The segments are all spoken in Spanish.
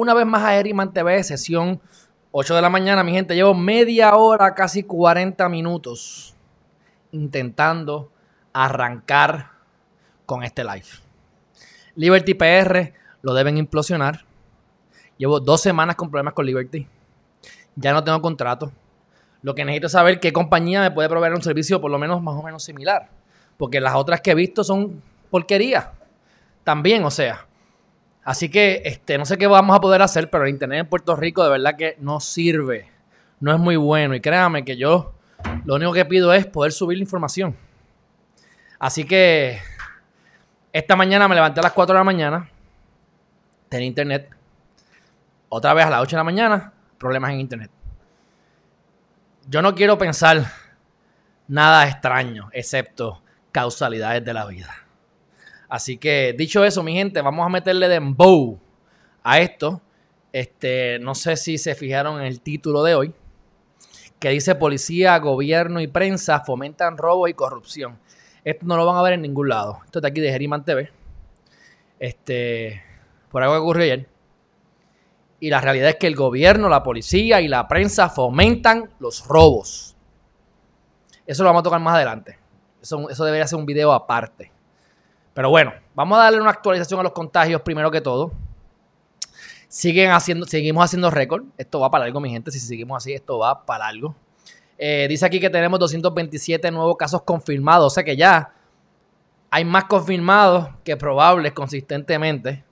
una vez más a Herriman TV, sesión 8 de la mañana, mi gente. Llevo media hora, casi 40 minutos intentando arrancar con este live. Liberty PR lo deben implosionar. Llevo dos semanas con problemas con Liberty. Ya no tengo contrato. Lo que necesito es saber qué compañía me puede proveer un servicio por lo menos más o menos similar. Porque las otras que he visto son porquería. También, o sea. Así que este, no sé qué vamos a poder hacer, pero el internet en Puerto Rico de verdad que no sirve. No es muy bueno. Y créanme que yo lo único que pido es poder subir la información. Así que esta mañana me levanté a las 4 de la mañana. Tenía internet. Otra vez a las 8 de la mañana, problemas en internet. Yo no quiero pensar nada extraño, excepto causalidades de la vida. Así que, dicho eso, mi gente, vamos a meterle dembow a esto. Este, no sé si se fijaron en el título de hoy, que dice policía, gobierno y prensa fomentan robo y corrupción. Esto no lo van a ver en ningún lado. Esto es de aquí de Geriman TV. Este, por algo que ocurrió ayer. Y la realidad es que el gobierno, la policía y la prensa fomentan los robos. Eso lo vamos a tocar más adelante. Eso, eso debería ser un video aparte. Pero bueno, vamos a darle una actualización a los contagios primero que todo. Siguen haciendo, seguimos haciendo récord. Esto va para algo, mi gente. Si seguimos así, esto va para algo. Eh, dice aquí que tenemos 227 nuevos casos confirmados. O sea que ya hay más confirmados que probables consistentemente.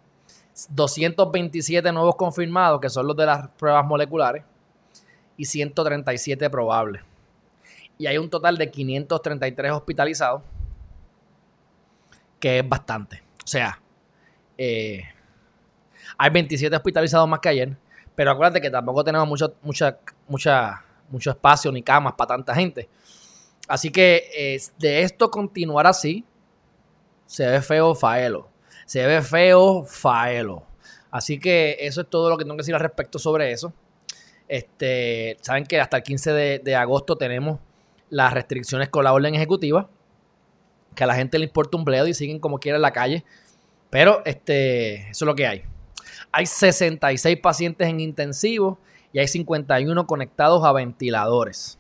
227 nuevos confirmados, que son los de las pruebas moleculares. Y 137 probables. Y hay un total de 533 hospitalizados que es bastante. O sea, eh, hay 27 hospitalizados más que ayer, pero acuérdate que tampoco tenemos mucho, mucha, mucha, mucho espacio ni camas para tanta gente. Así que eh, de esto continuar así, se ve feo faelo. Se ve feo faelo. Así que eso es todo lo que tengo que decir al respecto sobre eso. Este, saben que hasta el 15 de, de agosto tenemos las restricciones con la orden ejecutiva que a la gente le importa un bledo y siguen como quiera en la calle. Pero este, eso es lo que hay. Hay 66 pacientes en intensivo y hay 51 conectados a ventiladores.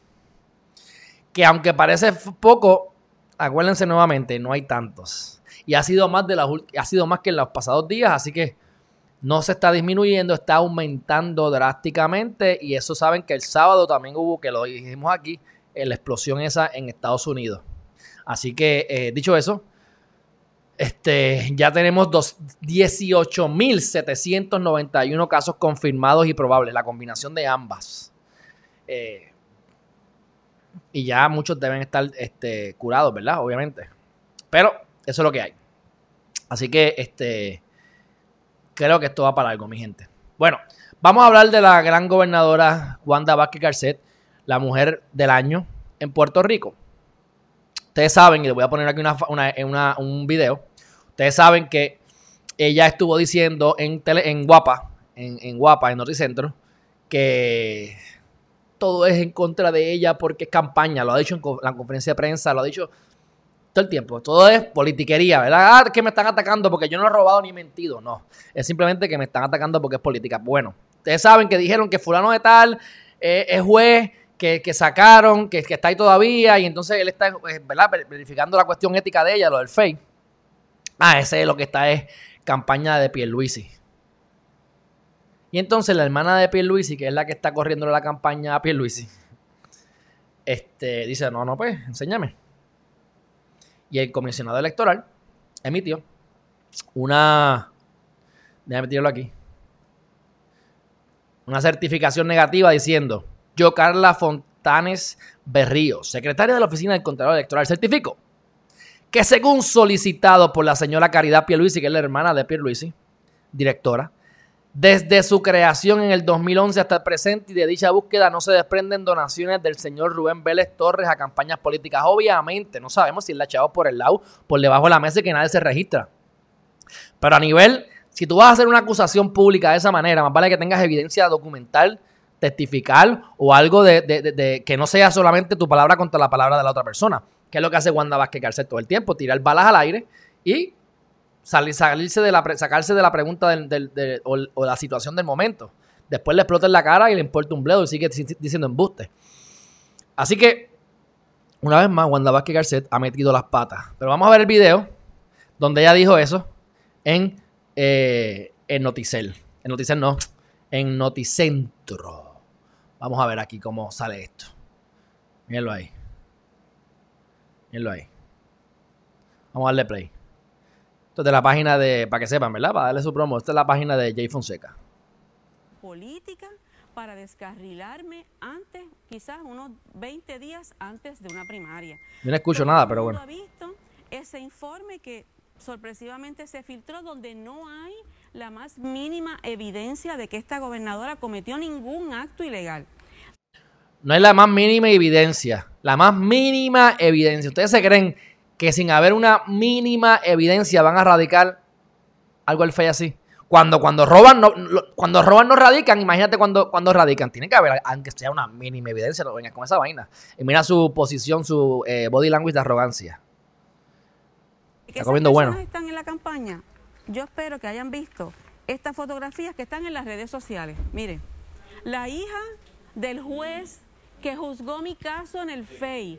Que aunque parece poco, acuérdense nuevamente, no hay tantos. Y ha sido más, de las, ha sido más que en los pasados días, así que no se está disminuyendo, está aumentando drásticamente. Y eso saben que el sábado también hubo, que lo dijimos aquí, la explosión esa en Estados Unidos. Así que, eh, dicho eso, este, ya tenemos 18.791 casos confirmados y probables, la combinación de ambas. Eh, y ya muchos deben estar este, curados, ¿verdad? Obviamente. Pero eso es lo que hay. Así que, este, creo que esto va para algo, mi gente. Bueno, vamos a hablar de la gran gobernadora Wanda Vázquez Garcet, la mujer del año en Puerto Rico. Ustedes saben, y les voy a poner aquí un video, ustedes saben que ella estuvo diciendo en, en Guapa, en, Guapa, en Noticentro, que todo es en contra de ella porque es campaña, lo ha dicho en la conferencia de prensa, lo ha dicho todo el tiempo, todo es politiquería, ¿verdad? Ah, que me están atacando porque yo no he robado ni mentido, no, es simplemente que me están atacando porque es política. Bueno, ustedes saben que dijeron que fulano de tal eh, es juez que, sacaron, que, está ahí todavía, y entonces él está eh, verificando la cuestión ética de ella, lo del fake. Ah, ese es lo que está es campaña de Pierluisi. Y entonces la hermana de Pierluisi, que es la que está corriendo la campaña a Pierluisi, este, dice, no, no, pues, enséñame. Y el comisionado electoral emitió una... Déjame tirarlo aquí. Una certificación negativa diciendo yo, Carla Fontanes Berrío, secretaria de la Oficina del Contralor Electoral, certificó que según solicitado por la señora Caridad Pierluisi, que es la hermana de Pierluisi, directora, Desde su creación en el 2011 hasta el presente y de dicha búsqueda no se desprenden donaciones del señor Rubén Vélez Torres a campañas políticas. Obviamente, no sabemos si él la echado por el lado, por debajo de la mesa y que nadie se registra. Pero a nivel, si tú vas a hacer una acusación pública de esa manera, más vale que tengas evidencia documental, testificar o algo de, que no sea solamente tu palabra contra la palabra de la otra persona. Que es lo que hace Wanda Vázquez Garcet todo el tiempo, tirar balas al aire y salirse de la, sacarse de la pregunta del, o, la situación del momento. Después le explota en la cara y le importa un bledo y sigue diciendo embuste. Así que, una vez más, Wanda Vázquez Garcet ha metido las patas. Pero vamos a ver el video donde ella dijo eso en, eh, en Noticel. En Noticel no, en Noticentro. Vamos a ver aquí cómo sale esto. Mírenlo ahí. Mírenlo ahí. Vamos a darle play. Esto es de la página de, para que sepan, ¿verdad? Para darle su promo. Esta es la página de Jay Fonseca. Política para descarrilarme antes, quizás unos 20 días antes de una primaria. Yo no escucho nada, pero bueno. ha visto ese informe que sorpresivamente se filtró donde no hay la más mínima evidencia de que esta gobernadora cometió ningún acto ilegal. No hay la más mínima evidencia, la más mínima evidencia. ¿Ustedes se creen que sin haber una mínima evidencia van a radicar algo al fe así? Cuando, cuando roban, no, cuando roban no radican, imagínate cuando, cuando radican. Tiene que haber, aunque sea una mínima evidencia, no vengas con esa vaina. Y mira su posición, su eh, body language de arrogancia. Está comiendo bueno. están en la campaña? Yo espero que hayan visto estas fotografías que están en las redes sociales. Miren, la hija del juez que juzgó mi caso en el FEI,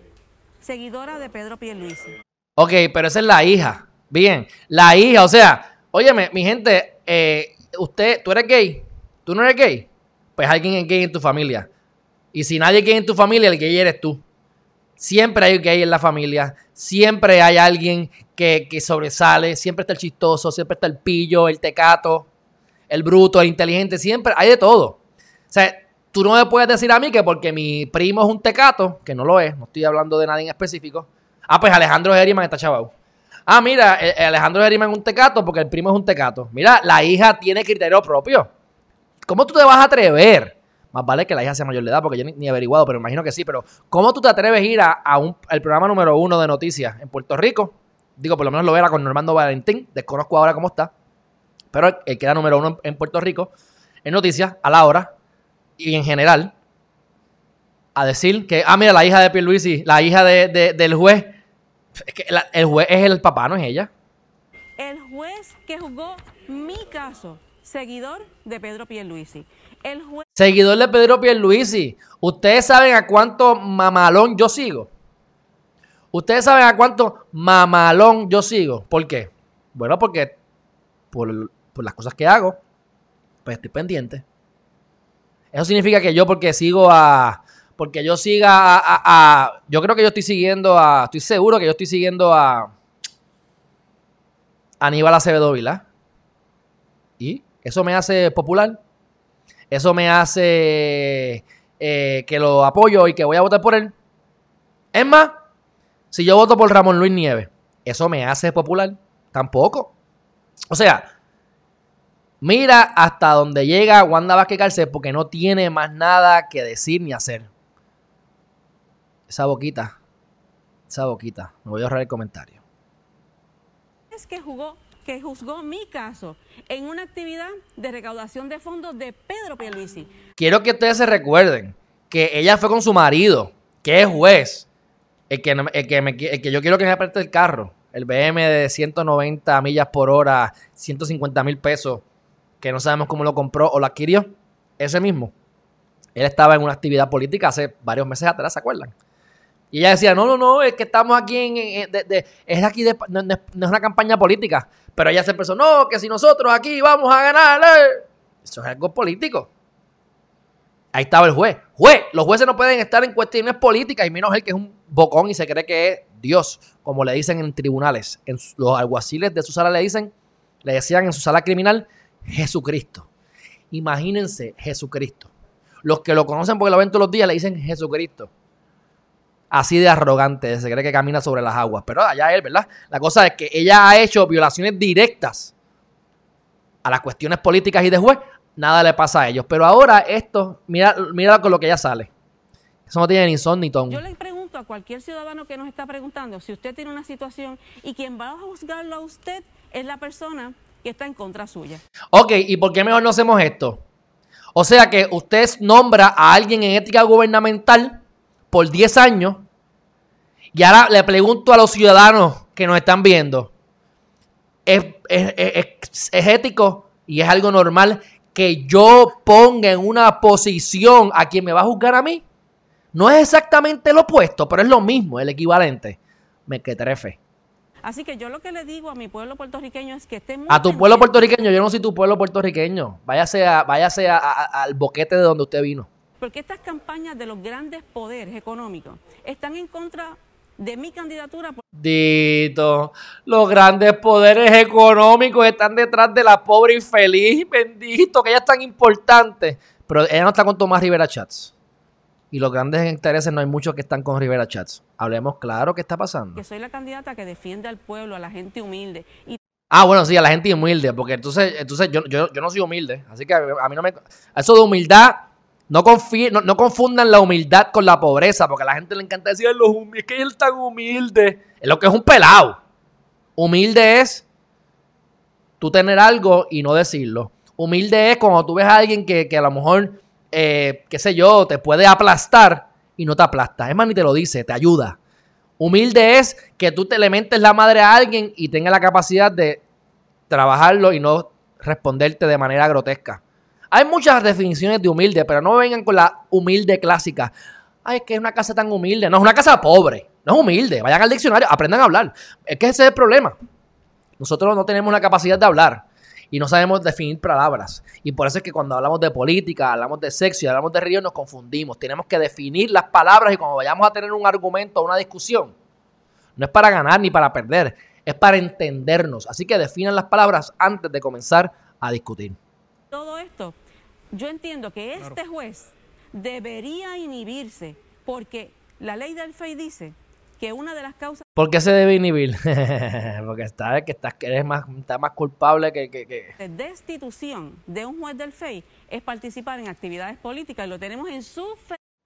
seguidora de Pedro Pierluisi. Ok, pero esa es la hija. Bien, la hija, o sea, óyeme, mi gente, eh, usted, ¿tú eres gay? ¿Tú no eres gay? Pues alguien es gay en tu familia. Y si nadie es gay en tu familia, el gay eres tú. Siempre hay gay en la familia, siempre hay alguien que, sobresale, siempre está el chistoso, siempre está el pillo, el tecato, el bruto, el inteligente, siempre hay de todo. O sea, tú no me puedes decir a mí que porque mi primo es un tecato, que no lo es, no estoy hablando de nadie en específico. Ah, pues Alejandro Geriman está chavado. Ah, mira, Alejandro Geriman es un tecato porque el primo es un tecato. Mira, la hija tiene criterio propio. ¿Cómo tú te vas a atrever más vale que la hija sea mayor de edad, porque yo ni, averiguado, pero imagino que sí. Pero, ¿cómo tú te atreves a ir a, un, al programa número uno de noticias en Puerto Rico? Digo, por lo menos lo era con Normando Valentín. Desconozco ahora cómo está. Pero el queda número uno en, Puerto Rico en noticias, a la hora y en general, a decir que, ah, mira, la hija de Pierluisi, la hija de, del juez. Es que el juez es el papá, no es ella. El juez que juzgó mi caso, seguidor de Pedro Pierluisi. Seguidor de Pedro Pierluisi. ¿Ustedes saben a cuánto mamalón yo sigo? ¿Ustedes saben a cuánto mamalón yo sigo? ¿Por qué? Bueno, porque por, las cosas que hago, pues estoy pendiente. Eso significa que yo porque sigo a... Porque yo siga a, Yo creo que yo estoy siguiendo a... Estoy seguro que yo estoy siguiendo a... Aníbal Acevedo Vila. Eso me hace popular. Eso me hace eh, que lo apoyo y que voy a votar por él. Es más, si yo voto por Ramón Luis Nieves, ¿eso me hace popular? Tampoco. O sea, mira hasta donde llega Wanda Vázquez Cárcel porque no tiene más nada que decir ni hacer. Esa boquita, esa boquita. Me voy a ahorrar el comentario. Es que jugó que juzgó mi caso en una actividad de recaudación de fondos de Pedro Pierluisi. Quiero que ustedes se recuerden que ella fue con su marido, que es juez, el que, que, que yo quiero que me aparte el carro, el BM de 190 millas por hora, 150 mil pesos, que no sabemos cómo lo compró o lo adquirió, ese mismo. Él estaba en una actividad política hace varios meses atrás, ¿se acuerdan? Y ella decía, no, no, no, es que estamos aquí en... es aquí, no, es una campaña política. Pero ella se empezó, no, que si nosotros aquí vamos a ganar... Eso es algo político. Ahí estaba el juez. Juez, los jueces no pueden estar en cuestiones políticas y menos el que es un bocón y se cree que es Dios, como le dicen en tribunales. En los alguaciles de su sala le dicen, le decían en su sala criminal, Jesucristo. Imagínense Jesucristo. Los que lo conocen porque lo ven todos los días le dicen Jesucristo así de arrogante, se cree que camina sobre las aguas. Pero allá él, ¿verdad? La cosa es que ella ha hecho violaciones directas a las cuestiones políticas y de juez nada le pasa a ellos. Pero ahora esto, mira, mira con lo que ya sale. Eso no tiene ni son ni ton. Yo le pregunto a cualquier ciudadano que nos está preguntando si usted tiene una situación y quien va a juzgarlo a usted es la persona que está en contra suya. Ok, ¿y por qué mejor no hacemos esto? O sea que usted nombra a alguien en ética gubernamental por 10 años y ahora le pregunto a los ciudadanos que nos están viendo, ¿es, es ético y es algo normal que yo ponga en una posición a quien me va a juzgar a mí? No es exactamente lo opuesto, pero es lo mismo, el equivalente. Me que trefe. Así que yo lo que le digo a mi pueblo puertorriqueño es que esté muy A tu pueblo puertorriqueño, yo no soy tu pueblo puertorriqueño. Váyase, a, váyase al boquete de donde usted vino. Porque estas campañas de los grandes poderes económicos están en contra de mi candidatura. Dito, los grandes poderes económicos están detrás de la pobre infeliz, bendito, que ella es tan importante. Pero ella no está con Tomás Rivera Chats. Y los grandes intereses no hay muchos que están con Rivera Chats. Hablemos claro qué está pasando. Que soy la candidata que defiende al pueblo, a la gente humilde. Ah, bueno, sí, a la gente humilde, porque entonces, entonces yo, yo, yo no soy humilde. Así que a mí no me... Eso de humildad, no, no, confundan la humildad con la pobreza, porque a la gente le encanta decir, es que él tan humilde. Es lo que es un pelado. Humilde es tú tener algo y no decirlo. Humilde es cuando tú ves a alguien que, que a lo mejor eh, qué sé yo, te puede aplastar y no te aplasta. Es más, ni te lo dice, te ayuda. Humilde es que tú te le mentes la madre a alguien y tenga la capacidad de trabajarlo y no responderte de manera grotesca. Hay muchas definiciones de humilde, pero no vengan con la humilde clásica. Ay, es que es una casa tan humilde. No, es una casa pobre. No es humilde. Vayan al diccionario, aprendan a hablar. Es que ese es el problema. Nosotros no tenemos la capacidad de hablar y no sabemos definir palabras. Y por eso es que cuando hablamos de política, hablamos de sexo y hablamos de río, nos confundimos. Tenemos que definir las palabras y cuando vayamos a tener un argumento o una discusión, no es para ganar ni para perder, es para entendernos. Así que definan las palabras antes de comenzar a discutir. Todo esto, yo entiendo que este juez debería inhibirse porque la ley del FEI dice que una de las causas... ¿Por qué se debe inhibir? Porque está, que estás, eres más, está más culpable que, que, Destitución de un juez del FEI es participar en actividades políticas y lo tenemos en su...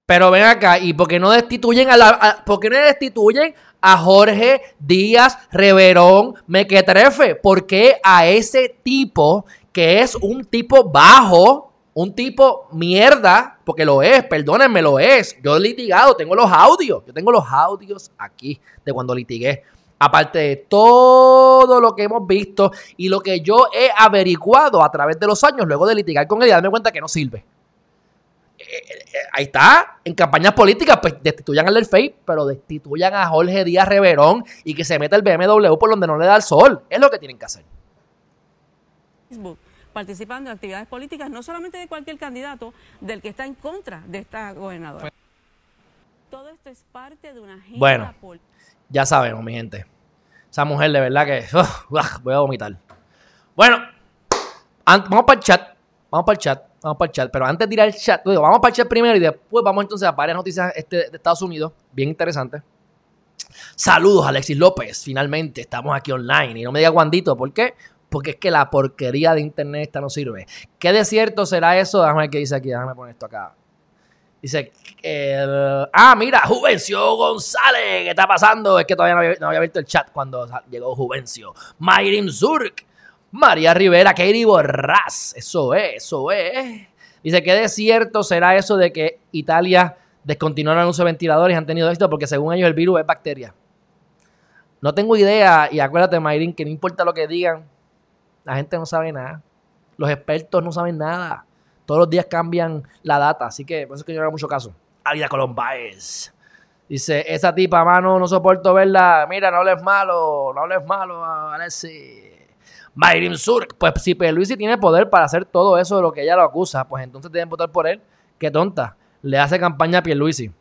Pero ven acá, ¿y por qué no destituyen a la, por qué no destituyen a Jorge Díaz Reverón Mequetrefe? ¿Por qué a ese tipo que es un tipo bajo un tipo mierda, porque lo es, perdónenme, lo es. Yo he litigado, tengo los audios, yo tengo los audios aquí de cuando litigué. Aparte de todo lo que hemos visto y lo que yo he averiguado a través de los años, luego de litigar con él y darme cuenta que no sirve. Eh, eh, eh, ahí está, en campañas políticas, pues destituyan al del FEI, pero destituyan a Jorge Díaz Reverón y que se meta el BMW por donde no le da el sol. Es lo que tienen que hacer participando en actividades políticas, no solamente de cualquier candidato, del que está en contra de esta gobernadora. Todo esto es parte de una agenda Bueno, ya sabemos, mi gente. Esa mujer de verdad que voy a vomitar. Bueno, vamos para el chat. Vamos para el chat. Vamos para el chat. Pero antes de ir al chat, vamos para el chat primero y después vamos entonces a varias noticias este, de Estados Unidos. Bien interesante. Saludos, Alexis López. Finalmente estamos aquí online. Y no me diga Guandito, ¿por qué? Porque es que la porquería de internet esta no sirve. ¿Qué desierto será eso? Déjame ver qué dice aquí, déjame poner esto acá. Dice, ah, mira, Juvencio González, ¿qué está pasando? Es que todavía no había, visto el chat cuando llegó Juvencio. Mayrim Zurk, María Rivera, Katie Borras, eso es, eso es. Dice, ¿qué desierto será eso de que Italia descontinuó el uso de ventiladores y han tenido éxito? Porque según ellos el virus es bacteria. No tengo idea, y acuérdate, Mayrin, que no importa lo que digan, la gente no sabe nada. Los expertos no saben nada. Todos los días cambian la data. Así que por eso es que yo no hago mucho caso. Alida Colombáez. Dice, esa tipa, mano, no soporto verla. Mira, no hables malo, no hables malo, Alessi. Mayrim Sur, pues si Pierluisi tiene poder para hacer todo eso de lo que ella lo acusa, pues entonces deben votar por él. Qué tonta. Le hace campaña a Pierluisi.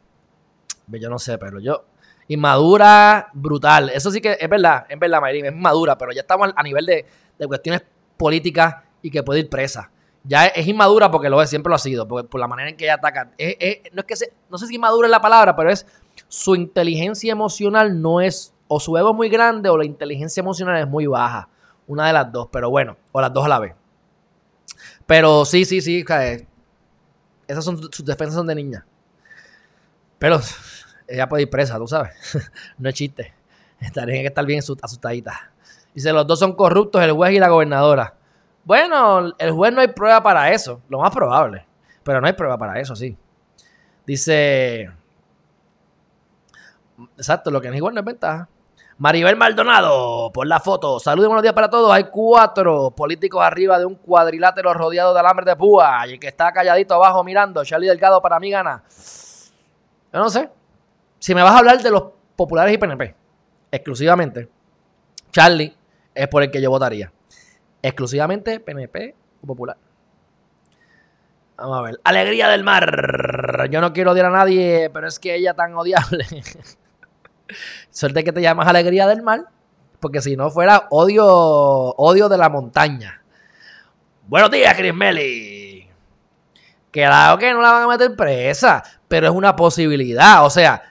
Yo no sé, pero yo... Inmadura, brutal. Eso sí que es verdad, es verdad, Mayrim, es madura, pero ya estamos a nivel de, de cuestiones políticas y que puede ir presa. Ya es, inmadura porque lo es, siempre lo ha sido, por la manera en que ella ataca. no, es que no sé si inmadura es la palabra, pero es su inteligencia emocional no es, o su ego es muy grande o la inteligencia emocional es muy baja. Una de las dos, pero bueno, o las dos a la vez. Pero sí, sí, sí. Esas son sus defensas son de niña. Pero ella puede ir presa, tú sabes. no es chiste. Tienen que estar bien asustadita. Dice, los dos son corruptos, el juez y la gobernadora. Bueno, el juez no hay prueba para eso, lo más probable. Pero no hay prueba para eso, sí. Dice, exacto, lo que es igual no es ventaja. Maribel Maldonado, por la foto. Saludos y buenos días para todos. Hay cuatro políticos arriba de un cuadrilátero rodeado de alambre de púa. Y el que está calladito abajo mirando, Charlie Delgado para mí gana. Yo no sé. Si me vas a hablar de los populares y PNP, exclusivamente, Charlie es por el que yo votaría. Exclusivamente PNP o popular. Vamos a ver. Alegría del mar. Yo no quiero odiar a nadie, pero es que ella tan odiable. Suerte que te llamas Alegría del Mar, porque si no fuera odio, odio de la montaña. Buenos días, Chris Melly. Claro que no la van a meter presa, pero es una posibilidad. O sea,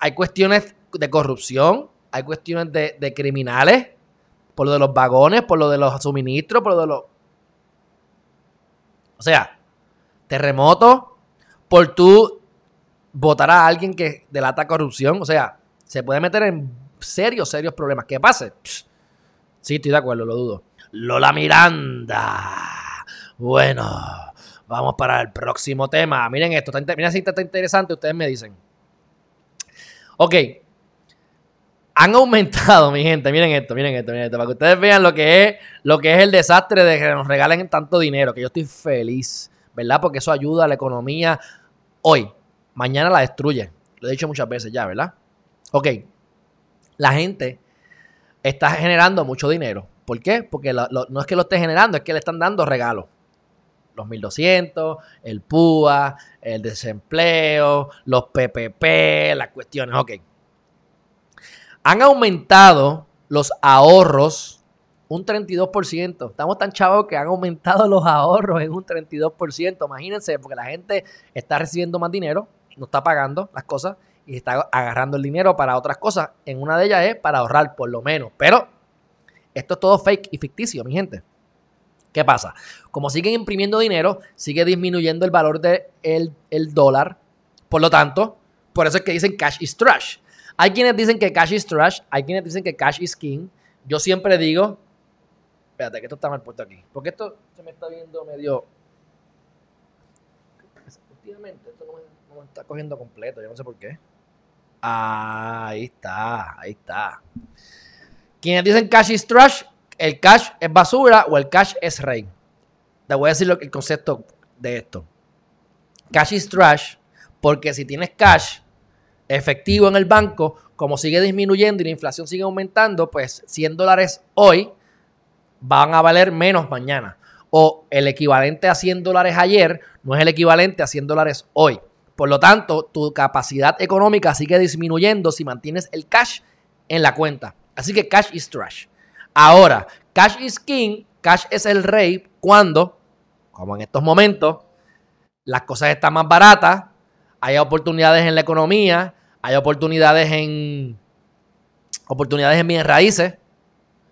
hay cuestiones de corrupción, hay cuestiones de, criminales, por lo de los vagones, por lo de los suministros, por lo de los... O sea, terremoto, por tú votar a alguien que delata corrupción. O sea, se puede meter en serios, serios problemas. ¿Qué pase? sí, estoy de acuerdo, lo dudo. Lola Miranda. Bueno, vamos para el próximo tema. Miren esto, miren si está interesante, ustedes me dicen. Ok. Han aumentado, mi gente, miren esto, miren esto, miren esto, para que ustedes vean lo que es, lo que es el desastre de que nos regalen tanto dinero, que yo estoy feliz, ¿verdad? Porque eso ayuda a la economía hoy. Mañana la destruye. Lo he dicho muchas veces ya, ¿verdad? Ok, la gente está generando mucho dinero. ¿Por qué? Porque no es que lo esté generando, es que le están dando regalos. Los 1200, el PUA, el desempleo, los PPP, las cuestiones. Ok. Han aumentado los ahorros un 32%. Estamos tan chavos que han aumentado los ahorros en un 32%. Imagínense, porque la gente está recibiendo más dinero, no está pagando las cosas y está agarrando el dinero para otras cosas. En una de ellas es para ahorrar, por lo menos. Pero esto es todo fake y ficticio, mi gente. ¿Qué pasa? Como siguen imprimiendo dinero, sigue disminuyendo el valor del de el dólar. Por lo tanto, por eso es que dicen cash is trash. Hay quienes dicen que cash is trash, hay quienes dicen que cash is king. Yo siempre digo, espérate, que esto está mal puesto aquí. Porque esto se me está viendo medio... Últimamente, esto no me, no me está cogiendo completo, yo no sé por qué ahí está, ahí está. Quienes dicen cash is trash, el cash es basura o el cash es rey. Te voy a decir el concepto de esto. Cash is trash porque si tienes cash efectivo en el banco, como sigue disminuyendo y la inflación sigue aumentando, pues 100 dólares hoy van a valer menos mañana. O el equivalente a 100 dólares ayer no es el equivalente a 100 dólares hoy. Por lo tanto, tu capacidad económica sigue disminuyendo si mantienes el cash en la cuenta. Así que cash is trash. Ahora, cash is king, cash es el rey cuando, como en estos momentos, las cosas están más baratas, hay oportunidades en la economía, hay oportunidades en oportunidades en bienes raíces,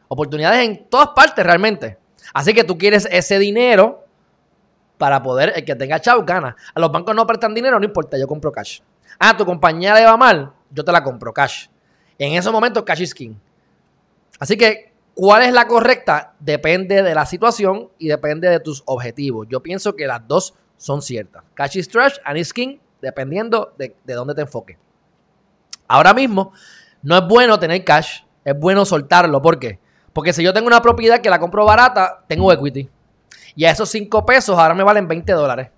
oportunidades en todas partes realmente. Así que tú quieres ese dinero para poder, el que tenga chau gana. A los bancos no prestan dinero, no importa, yo compro cash. Ah, tu compañía le va mal, yo te la compro cash. En esos momentos, cash is king. Así que, ¿cuál es la correcta? Depende de la situación y depende de tus objetivos. Yo pienso que las dos son ciertas. Cash is trash and is king, dependiendo de, de dónde te enfoques. Ahora mismo, no es bueno tener cash, es bueno soltarlo. ¿Por qué? Porque si yo tengo una propiedad que la compro barata, tengo equity. Y a esos 5 pesos ahora me valen 20 dólares.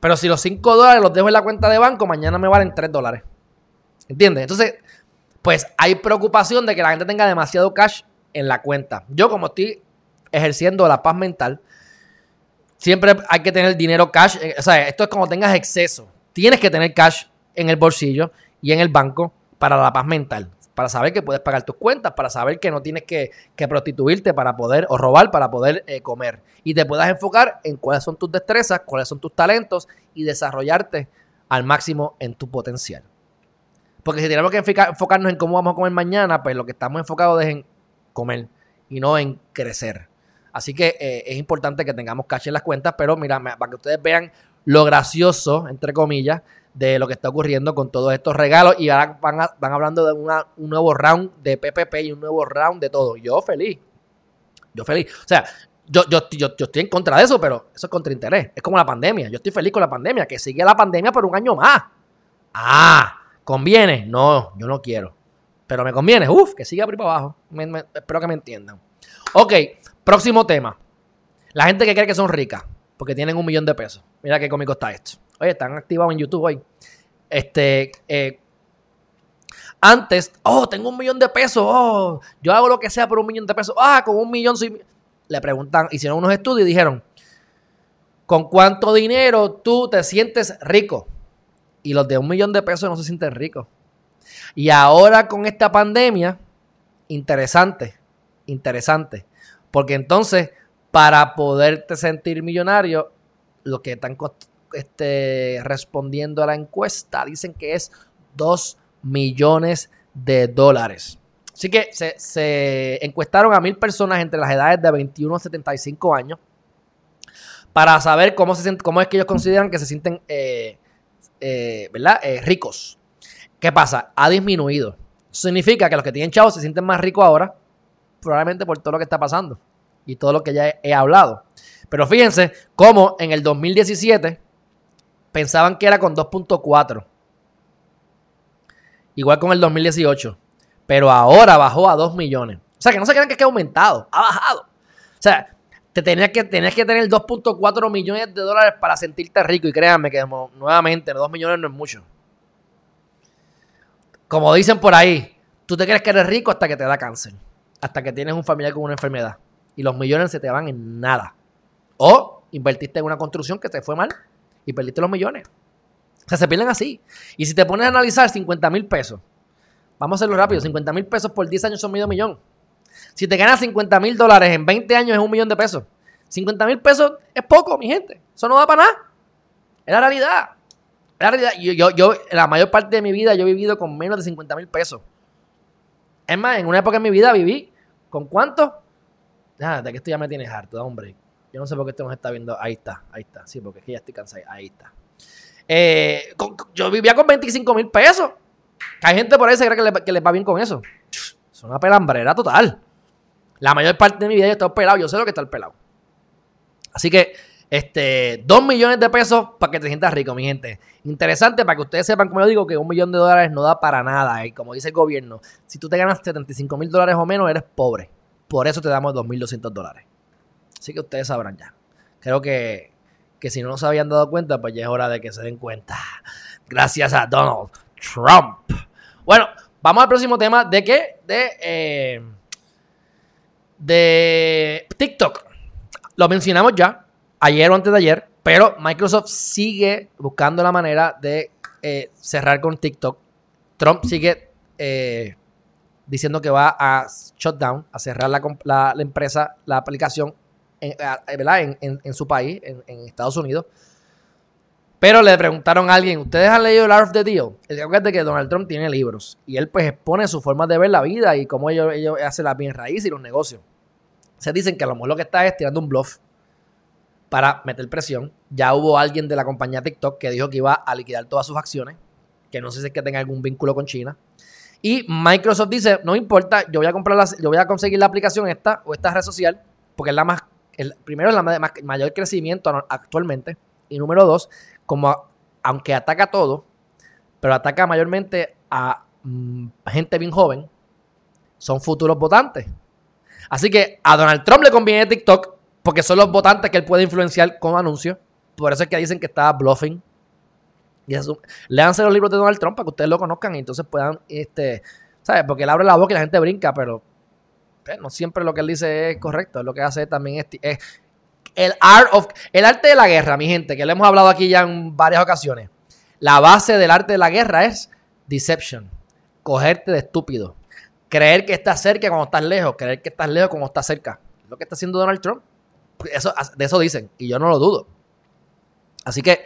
Pero si los 5 dólares los dejo en la cuenta de banco, mañana me valen 3 dólares. ¿Entiendes? Entonces, pues hay preocupación de que la gente tenga demasiado cash en la cuenta. Yo como estoy ejerciendo la paz mental, siempre hay que tener dinero cash. Eh, o sea, esto es como tengas exceso. Tienes que tener cash en el bolsillo y en el banco para la paz mental para saber que puedes pagar tus cuentas, para saber que no tienes que, prostituirte para poder o robar para poder eh, comer. Y te puedas enfocar en cuáles son tus destrezas, cuáles son tus talentos y desarrollarte al máximo en tu potencial. Porque si tenemos que enfocarnos en cómo vamos a comer mañana, pues lo que estamos enfocados es en comer y no en crecer. Así que eh, es importante que tengamos cash en las cuentas, pero mira, para que ustedes vean lo gracioso, entre comillas, de lo que está ocurriendo con todos estos regalos. Y ahora van, van hablando de un nuevo round de PPP y un nuevo round de todo. Yo feliz. Yo feliz. O sea, yo, yo, yo, estoy en contra de eso, pero eso es contra interés. Es como la pandemia. Yo estoy feliz con la pandemia. Que sigue la pandemia por un año más. Ah, ¿conviene? No, yo no quiero. Pero me conviene. Uf, que siga por ahí para abajo. espero que me entiendan. Ok, próximo tema. La gente que cree que son ricas porque tienen un millón de pesos. Mira qué cómico está esto. Oye, están activados en YouTube hoy. Este, eh, antes, oh, tengo un millón de pesos, oh, yo hago lo que sea por un millón de pesos, ah, con un millón soy... Le preguntan, hicieron unos estudios y dijeron, ¿con cuánto dinero tú te sientes rico? Y los de un millón de pesos no se sienten ricos. Y ahora con esta pandemia, interesante, interesante, porque entonces para poderte sentir millonario, lo que están este, respondiendo a la encuesta dicen que es 2 millones de dólares. Así que se, encuestaron a mil personas entre las edades de 21 a 75 años para saber cómo, se, cómo es que ellos consideran que se sienten eh, eh, ¿verdad? Eh, ricos. ¿Qué pasa? Ha disminuido. Significa que los que tienen chavos se sienten más ricos ahora, probablemente por todo lo que está pasando y todo lo que ya he, hablado. Pero fíjense cómo en el 2017 pensaban que era con 2.4. Igual con el 2018. Pero ahora bajó a 2 millones. O sea, que no se crean que es que ha aumentado. Ha bajado. O sea, te tenías que, tenías que tener 2.4 millones de dólares para sentirte rico. Y créanme que nuevamente 2 millones no es mucho. Como dicen por ahí, tú te crees que eres rico hasta que te da cáncer. Hasta que tienes un familiar con una enfermedad y los millones se te van en nada. O invertiste en una construcción que te fue mal y perdiste los millones. O sea, se pierden así. Y si te pones a analizar 50 mil pesos, vamos a hacerlo rápido, 50 mil pesos por 10 años son medio millón. Si te ganas 50 mil dólares en 20 años es un millón de pesos. 50 mil pesos es poco, mi gente. Eso no da para nada. Es la realidad. La realidad. Yo, yo, yo, la mayor parte de mi vida, yo he vivido con menos de 50 mil pesos. Es más, en una época de mi vida viví con cuánto? de que esto ya me tienes harto, hombre. Yo no sé por qué esto nos está viendo. Ahí está, ahí está. Sí, porque es que ya estoy cansado. Ahí está. Eh, yo vivía con 25 mil pesos. Hay gente por ahí que cree que le, va bien con eso. Es una pelambrera total. La mayor parte de mi vida yo he estado pelado. Yo sé lo que está el pelado. Así que, este, 2 millones de pesos para que te sientas rico, mi gente. Interesante para que ustedes sepan, como yo digo, que un millón de dólares no da para nada. Y como dice el gobierno, si tú te ganas 75 mil dólares o menos, eres pobre. Por eso te damos 2.200 dólares. Así que ustedes sabrán ya. Creo que, si no nos habían dado cuenta, pues ya es hora de que se den cuenta. Gracias a Donald Trump. Bueno, vamos al próximo tema. ¿De qué? De, eh, de TikTok. Lo mencionamos ya, ayer o antes de ayer, pero Microsoft sigue buscando la manera de eh, cerrar con TikTok. Trump sigue eh, diciendo que va a shutdown, a cerrar la, empresa, la aplicación en, en, su país, en, Estados Unidos. Pero le preguntaron a alguien, ¿ustedes han leído el Art of the Deal? El que es de que Donald Trump tiene libros y él pues expone su forma de ver la vida y cómo ellos, ellos hacen la bien raíz y los negocios. Se dicen que a lo mejor lo que está es tirando un bluff para meter presión. Ya hubo alguien de la compañía TikTok que dijo que iba a liquidar todas sus acciones, que no sé si es que tenga algún vínculo con China. Y Microsoft dice, no importa, yo voy a comprar yo voy a conseguir la aplicación esta o esta red social, porque es la más, el, primero es la de mayor crecimiento actualmente. Y número dos, como aunque ataca a todo, pero ataca mayormente a mm, gente bien joven, son futuros votantes. Así que a Donald Trump le conviene TikTok porque son los votantes que él puede influenciar con anuncios. Por eso es que dicen que está bluffing y eso, léanse los libros de Donald Trump para que ustedes lo conozcan y entonces puedan, este, ¿sabes? Porque él abre la boca y la gente brinca, pero pues, no siempre lo que él dice es correcto. Lo que hace también es, el, art of, el arte de la guerra, mi gente, que le hemos hablado aquí ya en varias ocasiones. La base del arte de la guerra es deception, cogerte de estúpido, creer que estás cerca cuando estás lejos, creer que estás lejos cuando estás cerca. lo que está haciendo Donald Trump. Eso, de eso dicen, y yo no lo dudo. Así que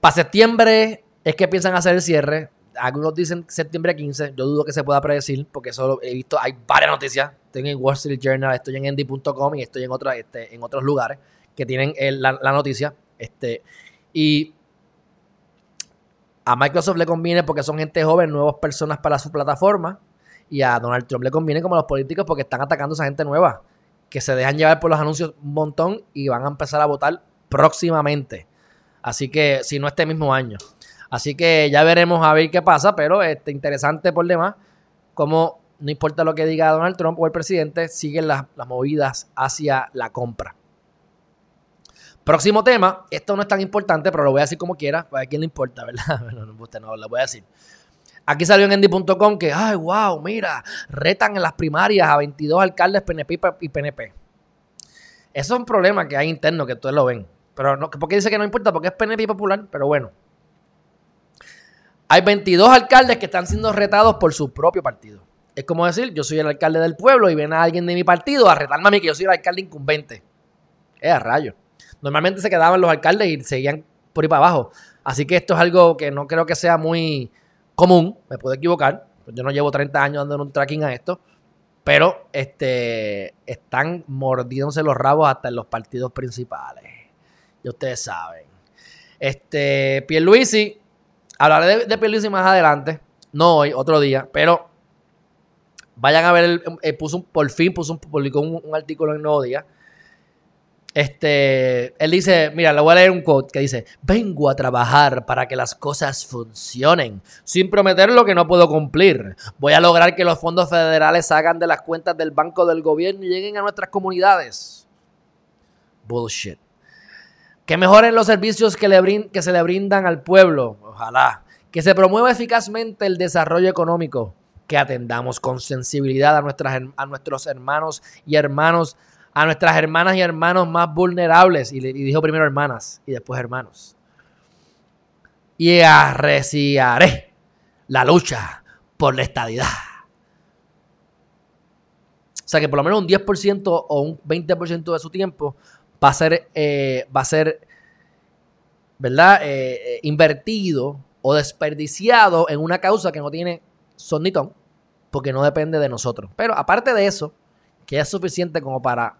para septiembre es que piensan hacer el cierre. algunos dicen septiembre 15. Yo dudo que se pueda predecir porque solo he visto, hay varias noticias. Estoy en Wall Street Journal, estoy en Endy.com y estoy en, este, en otros lugares que tienen la, noticia. Este, y a Microsoft le conviene porque son gente joven, nuevas personas para su plataforma. Y a Donald Trump le conviene como a los políticos porque están atacando a esa gente nueva. Que se dejan llevar por los anuncios un montón y van a empezar a votar próximamente. Así que, si no este mismo año. Así que ya veremos a ver qué pasa, pero este, interesante por demás, como no importa lo que diga Donald Trump o el presidente, siguen las, movidas hacia la compra. Próximo tema, esto no es tan importante, pero lo voy a decir como quiera, a quién le importa, ¿verdad? no, no, no, lo voy a decir. Aquí salió en Endy.com que, ay, wow, mira, retan en las primarias a 22 alcaldes PNP y PNP. Eso es un problema que hay interno, que ustedes lo ven. Pero no, porque dice que no importa, porque es PNP popular, pero bueno. Hay 22 alcaldes que están siendo retados por su propio partido. Es como decir, yo soy el alcalde del pueblo y viene alguien de mi partido a retarme a mí que yo soy el alcalde incumbente. Es a rayo. Normalmente se quedaban los alcaldes y seguían por ahí para abajo. Así que esto es algo que no creo que sea muy común. Me puedo equivocar. Yo no llevo 30 años dando un tracking a esto. Pero este, están mordiéndose los rabos hasta en los partidos principales. Y ustedes saben. Este, Pierluisi Hablaré de, de más adelante. No hoy, otro día. Pero vayan a ver, el, eh, puso por fin puso un, publicó un, artículo en Nuevo Día. Este, él dice, mira, le voy a leer un quote que dice, vengo a trabajar para que las cosas funcionen, sin prometer lo que no puedo cumplir. Voy a lograr que los fondos federales hagan de las cuentas del Banco del Gobierno y lleguen a nuestras comunidades. Bullshit. Que mejoren los servicios que, se le brindan al pueblo. Ojalá. Que se promueva eficazmente el desarrollo económico. Que atendamos con sensibilidad a, a nuestros hermanos y hermanos, a nuestras hermanas y hermanos más vulnerables. Y, dijo primero hermanas y después hermanos. Y arreciaré la lucha por la estadidad. O sea que por lo menos un 10% o un 20% de su tiempo va a ser, eh, va a ser ¿verdad? Eh, eh, invertido o desperdiciado en una causa que no tiene son ni ton, porque no depende de nosotros. Pero aparte de eso, que es suficiente como para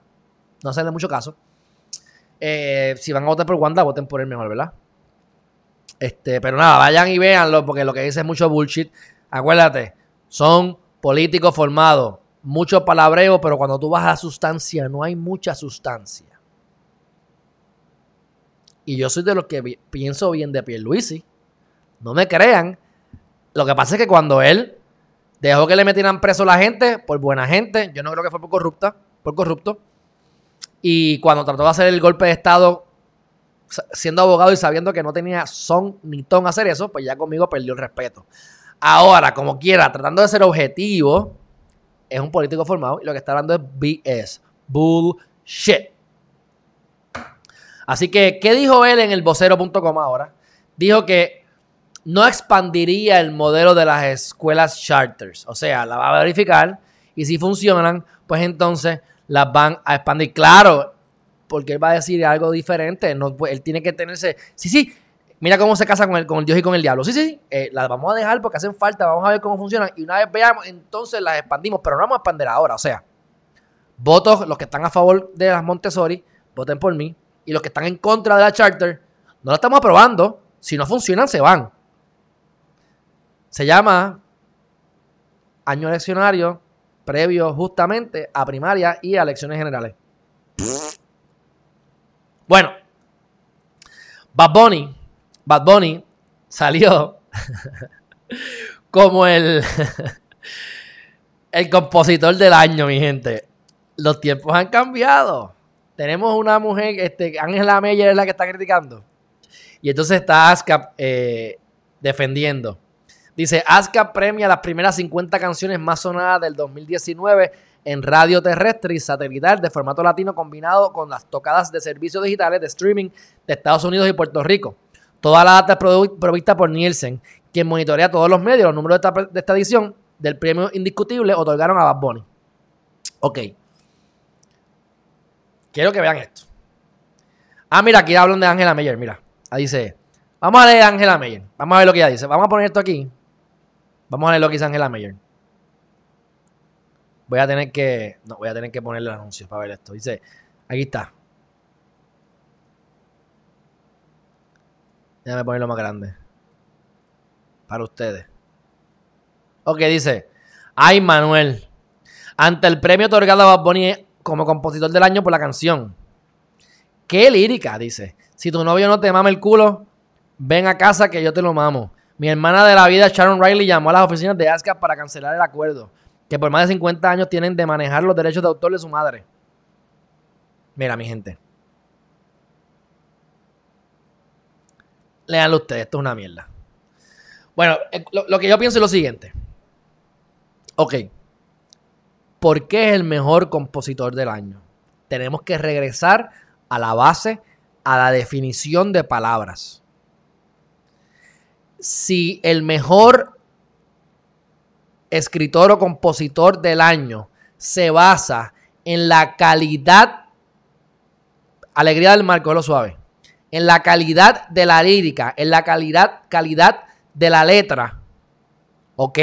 no hacerle mucho caso, si van a votar por Wanda, voten por él mejor, ¿verdad? Este, pero nada, vayan y véanlo, porque lo que dice es mucho bullshit. Acuérdate, son políticos formados, mucho palabreo, pero cuando tú vas a sustancia, no hay mucha sustancia. Y yo soy de los que pienso bien de Pierluisi. No me crean. Lo que pasa es que cuando él dejó que le metieran preso a la gente, por buena gente, yo no creo que fue por corrupta, por corrupto. Y cuando trató de hacer el golpe de Estado, siendo abogado y sabiendo que no tenía son ni ton hacer eso, pues ya conmigo perdió el respeto. Ahora, como quiera, tratando de ser objetivo, es un político formado y lo que está hablando es BS. Bullshit. Así que, ¿qué dijo él en el vocero.com ahora? Dijo que no expandiría el modelo de las escuelas charters. O sea, la va a verificar y si funcionan, pues entonces las van a expandir. Claro, porque él va a decir algo diferente. No, pues, él tiene que tenerse. Sí, sí. Mira cómo se casa con el, con el Dios y con el diablo. Sí, sí, eh, las vamos a dejar porque hacen falta. Vamos a ver cómo funcionan. Y una vez veamos, entonces las expandimos. Pero no vamos a expandir ahora. O sea, votos, los que están a favor de las Montessori, voten por mí y los que están en contra de la charter, no la estamos aprobando. Si no funcionan, se van. Se llama año eleccionario previo justamente a primaria y a elecciones generales. Bueno, Bad Bunny, Bad Bunny salió como el, el compositor del año, mi gente. Los tiempos han cambiado tenemos una mujer, este, Angela Meyer es la que está criticando. Y entonces está ASCAP eh, defendiendo. Dice, ASCAP premia las primeras 50 canciones más sonadas del 2019 en radio terrestre y satelital de formato latino combinado con las tocadas de servicios digitales de streaming de Estados Unidos y Puerto Rico. Toda la data es provista por Nielsen, quien monitorea todos los medios. Los números de esta, de esta edición del premio indiscutible otorgaron a Bad Bunny. Ok. Quiero que vean esto. Ah, mira, aquí hablan de Angela Meyer, mira. Ahí dice, vamos a leer a Angela Meyer. Vamos a ver lo que ella dice. Vamos a poner esto aquí. Vamos a ver lo que dice Angela Mayer. Voy a tener que. No, voy a tener que ponerle el anuncio para ver esto. Dice. Aquí está. Déjame ponerlo más grande. Para ustedes. Ok, dice. Ay, Manuel. Ante el premio otorgado a Bad Bunny como compositor del año por la canción. Qué lírica, dice. Si tu novio no te mama el culo, ven a casa que yo te lo mamo. Mi hermana de la vida, Sharon Riley, llamó a las oficinas de ASCAP para cancelar el acuerdo, que por más de 50 años tienen de manejar los derechos de autor de su madre. Mira, mi gente. Leanlo ustedes, esto es una mierda. Bueno, eh, lo, lo que yo pienso es lo siguiente. Ok. ¿Por qué es el mejor compositor del año? Tenemos que regresar a la base, a la definición de palabras si el mejor escritor o compositor del año se basa en la calidad, alegría del marco, lo suave, en la calidad de la lírica, en la calidad, calidad de la letra, ¿ok?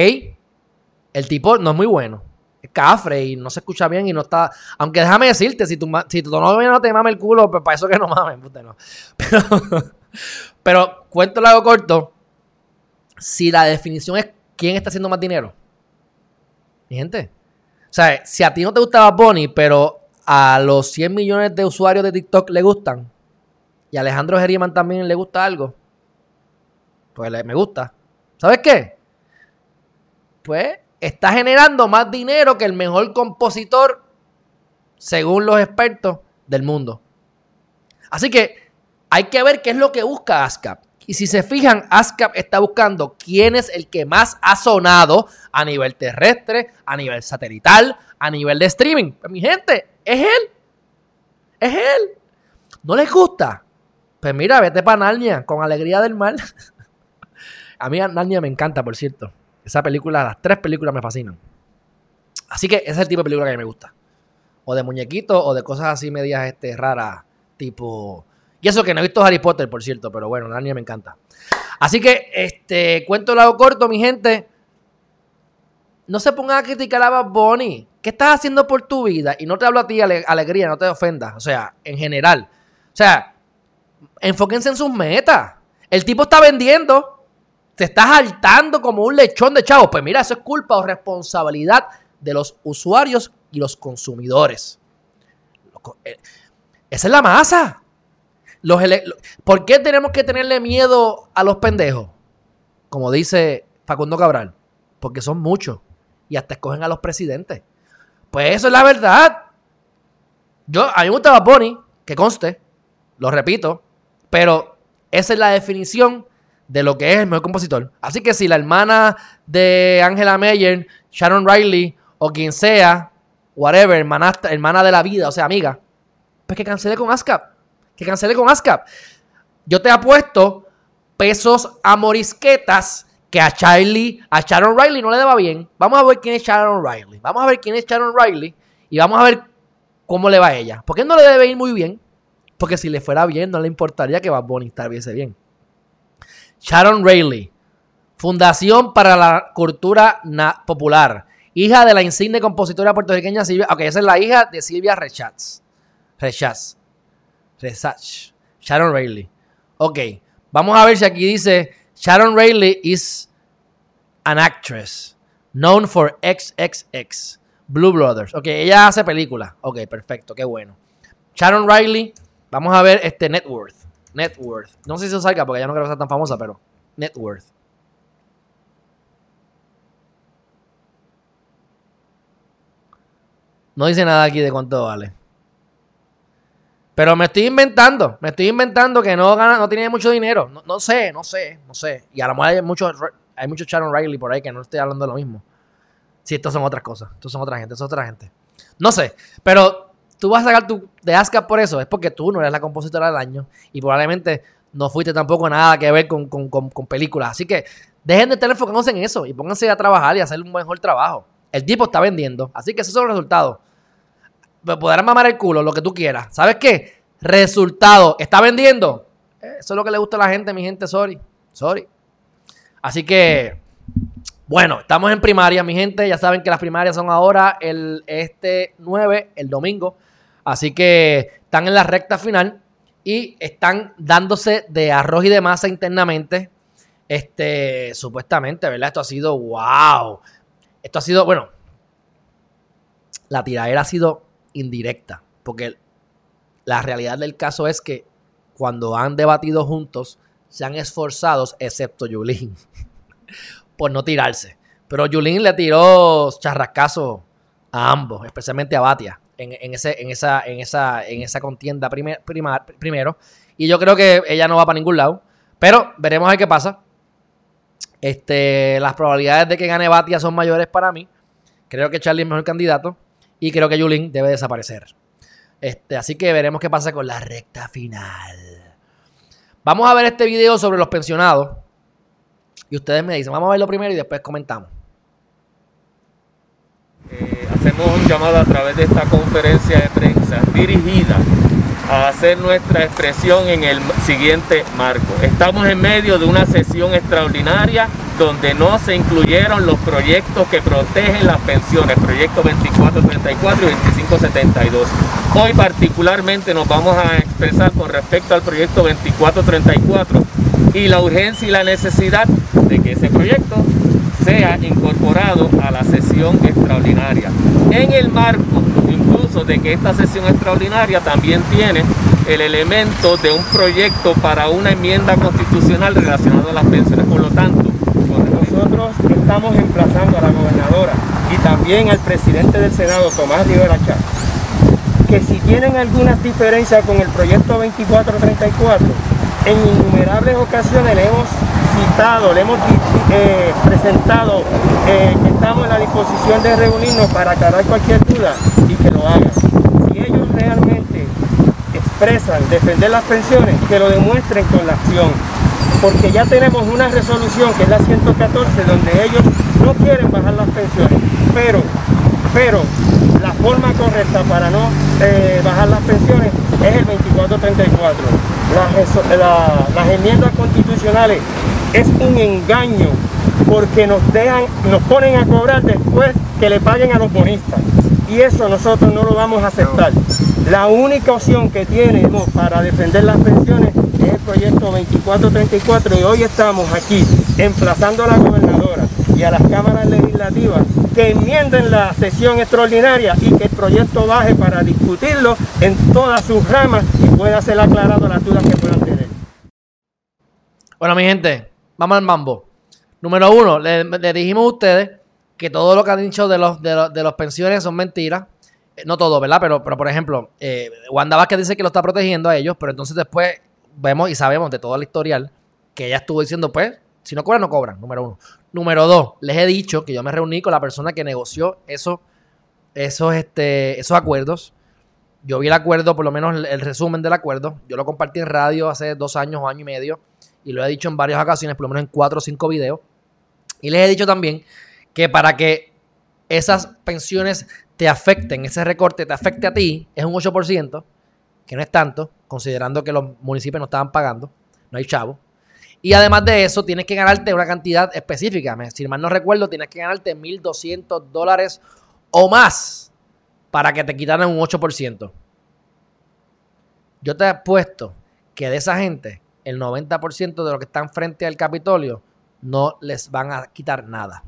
El tipo no es muy bueno. Es cafre y no se escucha bien y no está. Aunque déjame decirte, si tu, si tu no te mame el culo, pues para eso que no mames, no. Pero, pero cuento largo corto si la definición es quién está haciendo más dinero. Mi gente. O sea, si a ti no te gustaba Bonnie, pero a los 100 millones de usuarios de TikTok le gustan, y a Alejandro Geriman también le gusta algo, pues me gusta. ¿Sabes qué? Pues está generando más dinero que el mejor compositor, según los expertos del mundo. Así que hay que ver qué es lo que busca ASCAP. Y si se fijan, ASCAP está buscando quién es el que más ha sonado a nivel terrestre, a nivel satelital, a nivel de streaming. Pues, mi gente, es él. Es él. ¿No les gusta? Pues mira, vete para Narnia, con alegría del mal. a mí Narnia me encanta, por cierto. Esa película, las tres películas me fascinan. Así que ese es el tipo de película que me gusta. O de muñequitos o de cosas así medias este, raras, tipo y eso que no he visto Harry Potter, por cierto, pero bueno, Narnia me encanta. Así que, este, cuento lado corto, mi gente. No se pongan a criticar a Bad Bunny. ¿Qué estás haciendo por tu vida? Y no te hablo a ti, alegría, no te ofendas. O sea, en general. O sea, enfóquense en sus metas. El tipo está vendiendo. Te estás saltando como un lechón de chavos. Pues mira, eso es culpa o responsabilidad de los usuarios y los consumidores. Eh, esa es la masa. ¿Por qué tenemos que tenerle miedo a los pendejos? Como dice Facundo Cabral. Porque son muchos. Y hasta escogen a los presidentes. Pues eso es la verdad. Yo, a mí me gustaba Bonnie, que conste, lo repito, pero esa es la definición de lo que es el mejor compositor. Así que si la hermana de Angela Meyer, Sharon Riley o quien sea, whatever, hermana, hermana de la vida, o sea, amiga, pues que cancele con ASCAP que cancele con ASCAP. Yo te apuesto pesos a morisquetas que a Charlie, a Sharon Riley no le daba bien. Vamos a ver quién es Sharon Riley. Vamos a ver quién es Sharon Riley y vamos a ver cómo le va a ella. ¿Por qué no le debe ir muy bien? Porque si le fuera bien, no le importaría que Bad Bunny estuviese bien. Sharon Riley, Fundación para la Cultura Popular, hija de la insigne compositora puertorriqueña Silvia. Ok, esa es la hija de Silvia Rechatz. Rechatz. Research. Sharon Riley. Ok, vamos a ver si aquí dice Sharon Riley is an actress known for XXX. Blue Brothers. Ok, ella hace películas. Ok, perfecto, qué bueno. Sharon Riley, vamos a ver este Net Worth. Net Worth. No sé si eso salga porque ya no creo que sea tan famosa, pero Net Worth. No dice nada aquí de cuánto vale. Pero me estoy inventando, me estoy inventando que no gana, no tiene mucho dinero. No, sé, no sé, no sé. Y a lo mejor hay muchos hay mucho Sharon Riley por ahí que no estoy hablando de lo mismo. Sí, estos son otras cosas. Estos son otra gente, estos son otra gente. No sé, pero tú vas a sacar tu de ASCAP por eso. Es porque tú no eres la compositora del año y probablemente no fuiste tampoco nada que ver con, películas. Así que dejen de estar enfocados en eso y pónganse a trabajar y hacer un mejor trabajo. El tipo está vendiendo. Así que esos son los resultados podrán mamar el culo, lo que tú quieras. ¿Sabes qué? Resultado. ¿Está vendiendo? Eso es lo que le gusta a la gente, mi gente. Sorry. Sorry. Así que Bueno, estamos en primaria, mi gente. Ya saben que las primarias son ahora el este 9, el domingo. Así que están en la recta final y están dándose de arroz y de masa internamente. Este, supuestamente, ¿verdad? Esto ha sido wow. Esto ha sido, bueno, la tiradera ha sido indirecta, porque la realidad del caso es que cuando han debatido juntos, se han esforzado, excepto Yulín, por no tirarse. Pero Yulín le tiró charrascazo a ambos, especialmente a Batia, en, ese, en, esa, en, esa, en esa contienda primero. Y yo creo que ella no va para ningún lado. Pero veremos a ver qué pasa. Este, las probabilidades de que gane Batia son mayores para mí. Creo que Charlie es mejor candidato. Y creo que Yulín debe desaparecer. Este, así que veremos qué pasa con la recta final. Vamos a ver este video sobre los pensionados. Y ustedes me dicen, vamos a verlo primero y después comentamos. Eh, hacemos un llamado a través de esta conferencia de prensa dirigida a hacer nuestra expresión en el siguiente marco. Estamos en medio de una sesión extraordinaria donde no se incluyeron los proyectos que protegen las pensiones, proyectos 2434 y 2572. Hoy particularmente nos vamos a expresar con respecto al proyecto 2434 y la urgencia y la necesidad de que ese proyecto sea incorporado a la sesión extraordinaria. En el marco de que esta sesión extraordinaria también tiene el elemento de un proyecto para una enmienda constitucional relacionada a las pensiones. Por lo tanto, nosotros estamos emplazando a la gobernadora y también al presidente del Senado, Tomás Rivera Chávez, que si tienen algunas diferencias con el proyecto 2434, en innumerables ocasiones le hemos le hemos eh, presentado eh, que estamos en la disposición de reunirnos para aclarar cualquier duda y que lo hagan. Si ellos realmente expresan defender las pensiones, que lo demuestren con la acción. Porque ya tenemos una resolución que es la 114 donde ellos no quieren bajar las pensiones, pero, pero la forma correcta para no eh, bajar las pensiones es el 2434. Las, las enmiendas constitucionales es un engaño porque nos dejan, nos ponen a cobrar después que le paguen a los bonistas. Y eso nosotros no lo vamos a aceptar. La única opción que tenemos para defender las pensiones es el proyecto 2434 y hoy estamos aquí emplazando a la gobernadora y a las cámaras legislativas que enmienden la sesión extraordinaria y que el proyecto baje para discutirlo en todas sus ramas y pueda ser aclarado las dudas que puedan tener. Bueno, mi gente, vamos al mambo. Número uno, le, dijimos a ustedes que todo lo que han dicho de los, de, los, pensiones son mentiras. Eh, no todo, ¿verdad? Pero, pero por ejemplo, eh, Wanda Vázquez dice que lo está protegiendo a ellos, pero entonces después vemos y sabemos de todo el historial que ella estuvo diciendo, pues, si no cobran, no cobran, número uno. Número dos, les he dicho que yo me reuní con la persona que negoció eso, esos, este, esos acuerdos. Yo vi el acuerdo, por lo menos el, el, resumen del acuerdo. Yo lo compartí en radio hace dos años o año y medio y lo he dicho en varias ocasiones, por lo menos en cuatro o cinco videos. Y les he dicho también que para que esas pensiones te afecten, ese recorte te afecte a ti, es un 8%, que no es tanto, considerando que los municipios no estaban pagando, no hay chavo. Y además de eso, tienes que ganarte una cantidad específica. Si mal no recuerdo, tienes que ganarte 1.200 dólares o más para que te quitaran un 8%. Yo te he puesto que de esa gente el 90% de los que están frente al Capitolio no les van a quitar nada.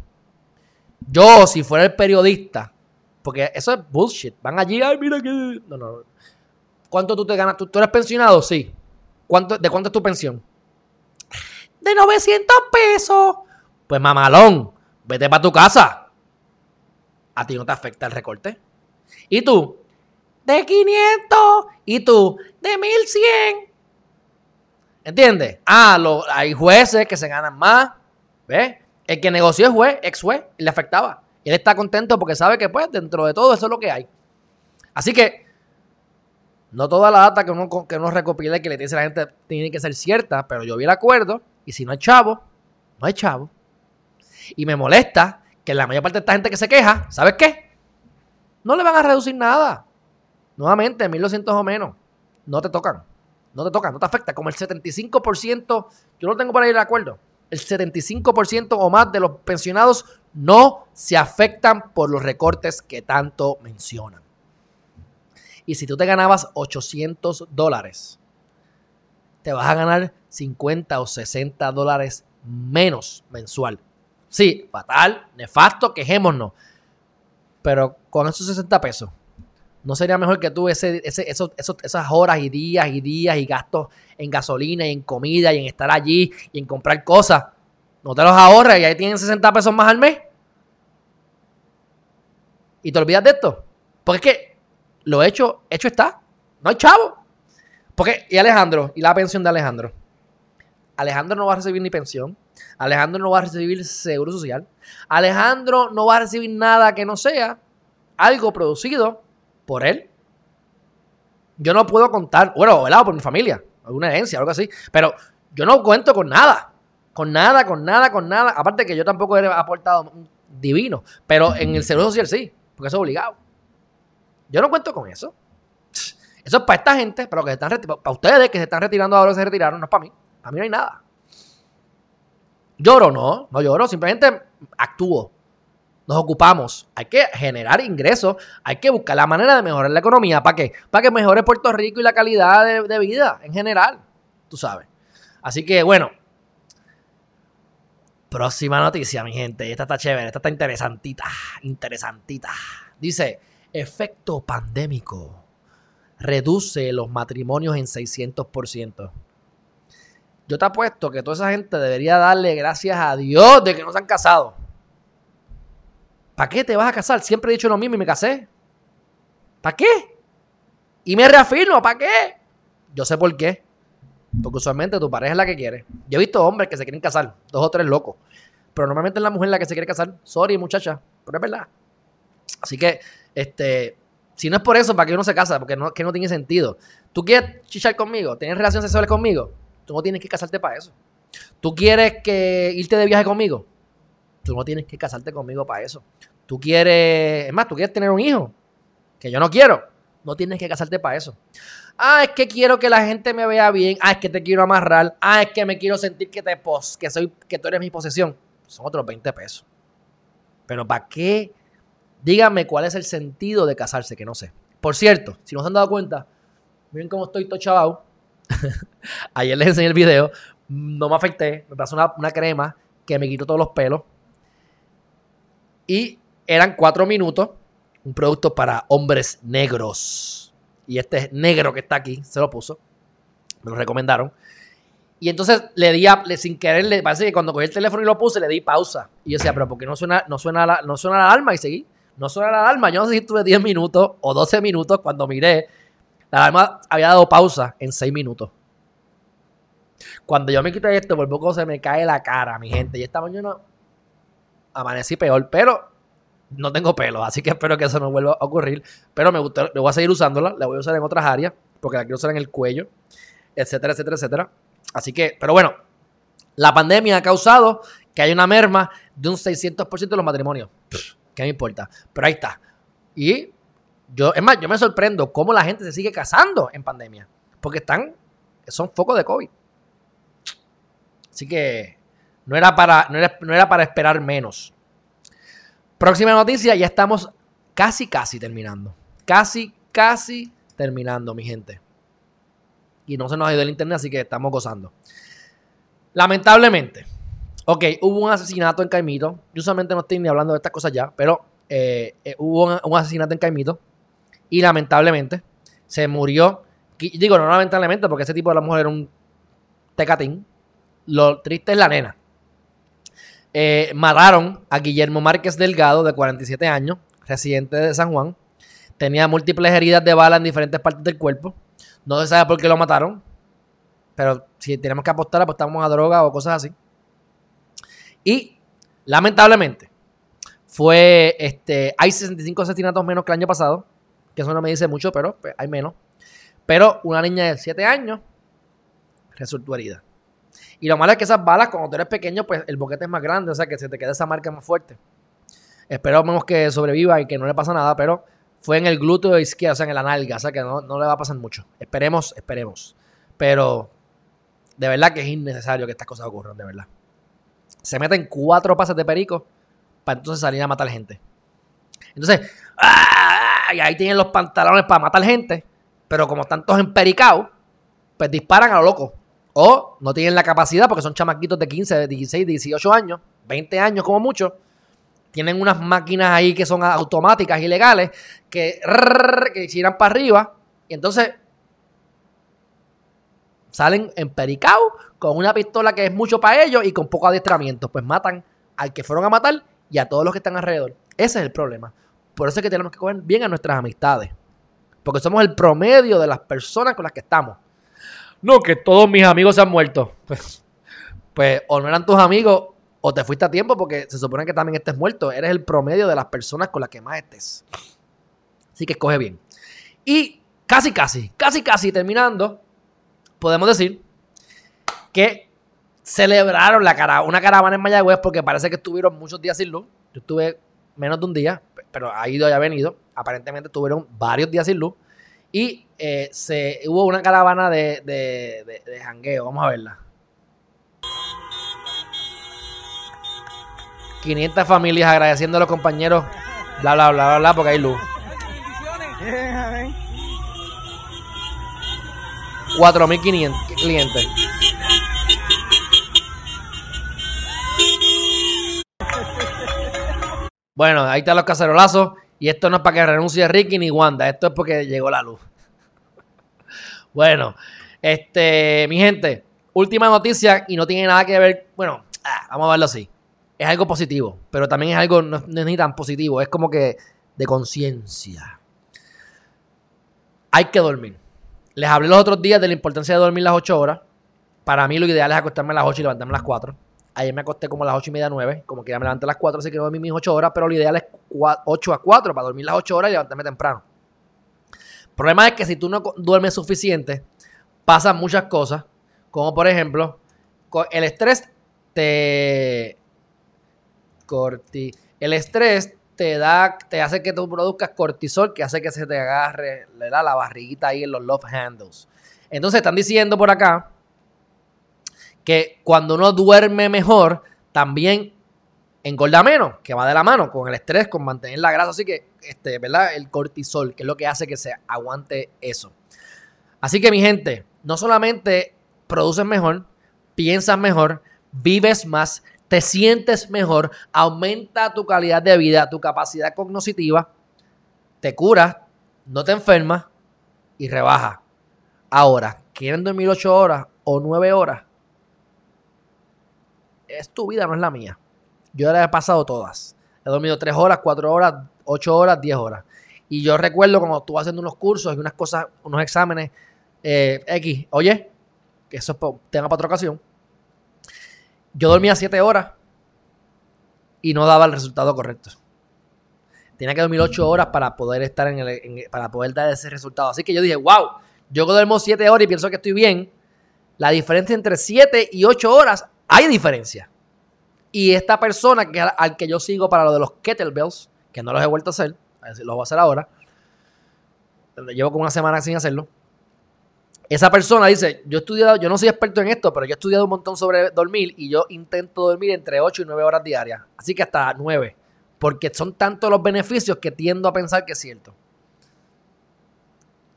Yo, si fuera el periodista, porque eso es bullshit, van allí, ay, mira que... No, no. ¿Cuánto tú te ganas? ¿Tú, eres pensionado? Sí. ¿Cuánto, ¿De cuánto es tu pensión? De 900 pesos. Pues mamalón, vete para tu casa. A ti no te afecta el recorte. ¿Y tú? De 500. ¿Y tú? De 1100. ¿Entiendes? Ah, hay jueces que se ganan más. ¿Ves? El que negoció es juez, ex juez, y le afectaba. Él está contento porque sabe que, pues, dentro de todo eso es lo que hay. Así que, no toda la data que uno, que uno recopila y que le dice a la gente tiene que ser cierta, pero yo vi el acuerdo y si no hay chavo, no hay chavo. Y me molesta que la mayor parte de esta gente que se queja, ¿sabes qué? No le van a reducir nada. Nuevamente, 1200 o menos. No te tocan. No te toca, no te afecta. Como el 75%, yo no tengo por ahí el acuerdo, el 75% o más de los pensionados no se afectan por los recortes que tanto mencionan. Y si tú te ganabas 800 dólares, te vas a ganar 50 o 60 dólares menos mensual. Sí, fatal, nefasto, quejémonos. Pero con esos 60 pesos, ¿no sería mejor que tú esas horas y días y días y gastos en gasolina y en comida y en estar allí y en comprar cosas? No te los ahorras y ahí tienen 60 pesos más al mes. Y te olvidas de esto. Porque es que lo hecho, hecho está. No hay chavo. Porque, y Alejandro, y la pensión de Alejandro. Alejandro no va a recibir ni pensión. Alejandro no va a recibir seguro social. Alejandro no va a recibir nada que no sea algo producido por él. Yo no puedo contar, bueno, velado por mi familia, alguna herencia, algo así, pero yo no cuento con nada. Con nada, con nada, con nada. Aparte que yo tampoco he aportado divino, pero en el seguro social sí, porque eso es obligado. Yo no cuento con eso. Eso es para esta gente, para, que están, para ustedes que se están retirando ahora se retiraron, no es para mí. A mí no hay nada. Lloro, no, no lloro, simplemente actúo. Nos ocupamos. Hay que generar ingresos, hay que buscar la manera de mejorar la economía. ¿Para qué? Para que mejore Puerto Rico y la calidad de, vida en general. Tú sabes. Así que bueno. Próxima noticia, mi gente. Esta está chévere, esta está interesantita. Interesantita. Dice, efecto pandémico. Reduce los matrimonios en 600%. Yo te apuesto que toda esa gente debería darle gracias a Dios de que no se han casado. ¿Para qué te vas a casar? Siempre he dicho lo mismo y me casé. ¿Para qué? Y me reafirmo, ¿para qué? Yo sé por qué. Porque usualmente tu pareja es la que quiere. Yo he visto hombres que se quieren casar, dos o tres locos. Pero normalmente es la mujer la que se quiere casar. Sorry, muchacha, pero es verdad. Así que, este, si no es por eso, ¿para qué uno se casa? Porque no, que no tiene sentido. ¿Tú quieres chichar conmigo? ¿Tienes relaciones sexuales conmigo? Tú no tienes que casarte para eso. ¿Tú quieres que irte de viaje conmigo? Tú no tienes que casarte conmigo para eso. Tú quieres, es más, tú quieres tener un hijo, que yo no quiero. No tienes que casarte para eso. Ah, es que quiero que la gente me vea bien. Ah, es que te quiero amarrar. Ah, es que me quiero sentir que te pos, que soy, que tú eres mi posesión. Son otros 20 pesos. Pero ¿para qué? Díganme cuál es el sentido de casarse, que no sé. Por cierto, si no se han dado cuenta, miren cómo estoy todo chavado. Ayer les enseñé el video. No me afecté. Me pasó una, crema que me quitó todos los pelos. Y eran cuatro minutos. Un producto para hombres negros. Y este negro que está aquí se lo puso. Me lo recomendaron. Y entonces le di a, sin querer, le parece que cuando cogí el teléfono y lo puse, le di pausa. Y yo decía, pero ¿por qué no suena, no suena, la, no suena la alarma? Y seguí. No suena la alarma. Yo no sé si tuve 10 minutos o 12 minutos cuando miré la alarma había dado pausa en 6 minutos. Cuando yo me quité esto, por poco se me cae la cara, mi gente. Y esta mañana amanecí peor, pero no tengo pelo, así que espero que eso no vuelva a ocurrir. Pero me gusta, me voy a seguir usándola, la voy a usar en otras áreas, porque la quiero usar en el cuello, etcétera, etcétera, etcétera. Así que, pero bueno, la pandemia ha causado que haya una merma de un 600% de los matrimonios. ¿Qué me importa? Pero ahí está. Y yo, es más, yo me sorprendo cómo la gente se sigue casando en pandemia. Porque están, son focos de COVID. Así que no era para, no era, para esperar menos. Próxima noticia, ya estamos casi, casi terminando. Casi, casi terminando, mi gente. Y no se nos ha ido el internet, así que estamos gozando. Lamentablemente, ok, hubo un asesinato en Caimito. Yo usualmente no estoy ni hablando de estas cosas ya, pero eh, eh, hubo un, asesinato en Caimito y lamentablemente se murió. Digo, no lamentablemente, porque ese tipo de la mujer era un tecatín. Lo triste es la nena. Eh, mataron a Guillermo Márquez Delgado, de 47 años, residente de San Juan. Tenía múltiples heridas de bala en diferentes partes del cuerpo. No se sabe por qué lo mataron. Pero si tenemos que apostar, apostamos a droga o cosas así. Y lamentablemente, fue este, hay 65 asesinatos menos que el año pasado que eso no me dice mucho, pero pues, hay menos. Pero una niña de 7 años resultó herida. Y lo malo es que esas balas, cuando tú eres pequeño, pues el boquete es más grande, o sea que se te queda esa marca más fuerte. Esperamos que sobreviva y que no le pasa nada, pero fue en el glúteo izquierdo, o sea, en la nalga, o sea que no, no le va a pasar mucho. Esperemos, esperemos. Pero de verdad que es innecesario que estas cosas ocurran, de verdad. se meten cuatro pases de perico para entonces salir a matar gente. Entonces, ¡ah! y ahí tienen los pantalones para matar gente, pero como están todos empericados, pues disparan a lo loco. O no tienen la capacidad porque son chamaquitos de 15, de 16, 18 años, 20 años como mucho. Tienen unas máquinas ahí que son automáticas, ilegales, que, que giran para arriba. Y entonces salen empericados con una pistola que es mucho para ellos y con poco adiestramiento. Pues matan al que fueron a matar y a todos los que están alrededor. Ese es el problema. Por eso es que tenemos que coger bien a nuestras amistades. Porque somos el promedio de las personas con las que estamos. No, que todos mis amigos se han muerto. Pues, pues o no eran tus amigos o te fuiste a tiempo porque se supone que también estés muerto. Eres el promedio de las personas con las que más estés. Así que escoge bien. Y casi, casi, casi, casi terminando, podemos decir que celebraron la una caravana en Mayagüez porque parece que estuvieron muchos días sin luz. Yo estuve menos de un día, pero ha ido y ha venido. Aparentemente tuvieron varios días sin luz. Y eh, se, hubo una caravana de, de, de, jangueo. Vamos a verla. 500 familias agradeciendo a los compañeros. Bla, bla, bla, bla, bla, porque hay luz. 4.500 clientes. Bueno, ahí están los cacerolazos. Y esto no es para que renuncie Ricky ni Wanda. Esto es porque llegó la luz. bueno, este, mi gente, última noticia y no tiene nada que ver. Bueno, ah, vamos a verlo así. Es algo positivo, pero también es algo no, no es ni tan positivo. Es como que de conciencia. Hay que dormir. Les hablé los otros días de la importancia de dormir las 8 horas. Para mí lo ideal es acostarme a las 8 y levantarme a las 4. Ayer me acosté como a las 8 y media, 9. Como que ya me levanté a las 4, así que dormí mis 8 horas. Pero lo ideal es 8 a 4 para dormir las 8 horas y levantarme temprano. El problema es que si tú no duermes suficiente, pasan muchas cosas. Como por ejemplo, el estrés te. Corti. El estrés te da, te hace que tú produzcas cortisol, que hace que se te agarre la barriguita ahí en los love handles. Entonces están diciendo por acá que cuando uno duerme mejor, también engorda menos, que va de la mano con el estrés, con mantener la grasa. Así que, este, ¿verdad? El cortisol, que es lo que hace que se aguante eso. Así que, mi gente, no solamente produces mejor, piensas mejor, vives más, te sientes mejor, aumenta tu calidad de vida, tu capacidad cognitiva, te curas, no te enfermas y rebaja. Ahora, ¿quieren dormir 8 horas o 9 horas? Es tu vida, no es la mía. Yo ya he pasado todas. He dormido 3 horas, 4 horas, 8 horas, 10 horas. Y yo recuerdo cuando estuve haciendo unos cursos y unas cosas, unos exámenes eh, X, oye, que eso tenga para otra ocasión yo dormía 7 horas y no daba el resultado correcto. Tenía que dormir 8 horas para poder estar en el, para poder dar ese resultado. Así que yo dije, wow, yo duermo 7 horas y pienso que estoy bien. La diferencia entre 7 y 8 horas, hay diferencia. Y esta persona que, al que yo sigo para lo de los kettlebells, que no los he vuelto a hacer, lo voy a hacer ahora. Llevo como una semana sin hacerlo esa persona dice, yo he estudiado, yo no soy experto en esto, pero yo he estudiado un montón sobre dormir y yo intento dormir entre 8 y 9 horas diarias. Así que hasta 9. Porque son tantos los beneficios que tiendo a pensar que es cierto.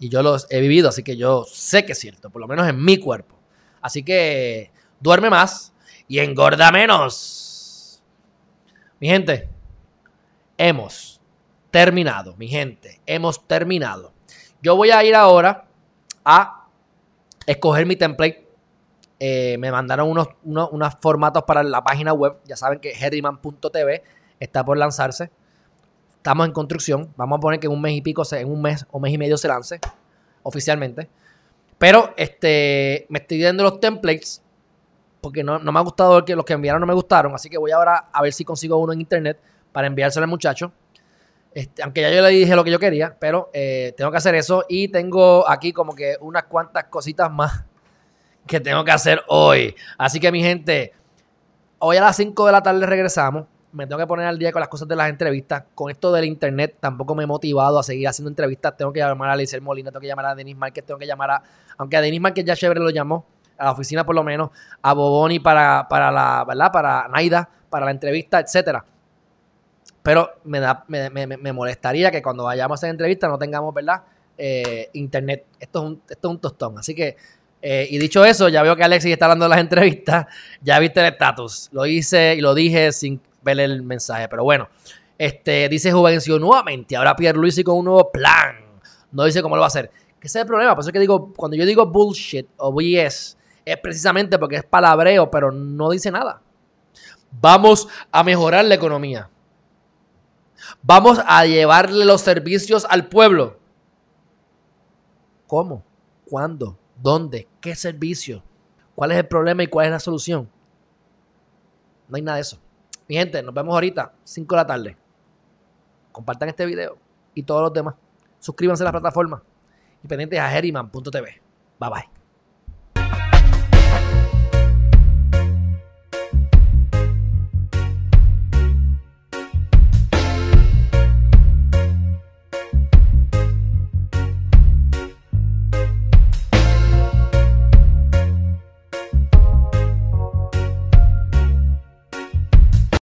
Y yo los he vivido, así que yo sé que es cierto, por lo menos en mi cuerpo. Así que duerme más y engorda menos. Mi gente, hemos terminado, mi gente, hemos terminado. Yo voy a ir ahora a escoger mi template. Eh, me mandaron unos, unos, formatos para la página web. Ya saben que herriman.tv está por lanzarse. Estamos en construcción. Vamos a poner que en un mes y pico, en un mes o mes y medio se lance oficialmente. Pero este, me estoy viendo los templates porque no, me ha gustado que los que enviaron no me gustaron. Así que voy ahora a ver si consigo uno en internet para enviárselo al muchacho. Este, aunque ya yo le dije lo que yo quería, pero eh, tengo que hacer eso y tengo aquí como que unas cuantas cositas más que tengo que hacer hoy. Así que mi gente, hoy a las 5 de la tarde regresamos. Me tengo que poner al día con las cosas de las entrevistas. Con esto del internet tampoco me he motivado a seguir haciendo entrevistas. Tengo que llamar a Lizel Molina, tengo que llamar a Denis Márquez, tengo que llamar a... Aunque a Denis Márquez ya chévere lo llamó. A la oficina por lo menos, a Boboni para, para la, ¿verdad? Para Naida, para la entrevista, etcétera. Pero me, da, me, me, me molestaría que cuando vayamos a hacer entrevista no tengamos, ¿verdad? Eh, internet. Esto es, un, esto es un tostón. Así que, eh, y dicho eso, ya veo que Alexis está dando las entrevistas. Ya viste el estatus. Lo hice y lo dije sin ver el mensaje. Pero bueno, este, dice Juvencio nuevamente. Ahora Pierre Luis con un nuevo plan. No dice cómo lo va a hacer. Ese es el problema. Por eso es que digo, cuando yo digo bullshit o BS, es precisamente porque es palabreo, pero no dice nada. Vamos a mejorar la economía. Vamos a llevarle los servicios al pueblo. ¿Cómo? ¿Cuándo? ¿Dónde? ¿Qué servicio? ¿Cuál es el problema y cuál es la solución? No hay nada de eso. Mi gente, nos vemos ahorita, 5 de la tarde. Compartan este video y todos los demás. Suscríbanse a la plataforma y pendientes a Herriman.tv. Bye bye.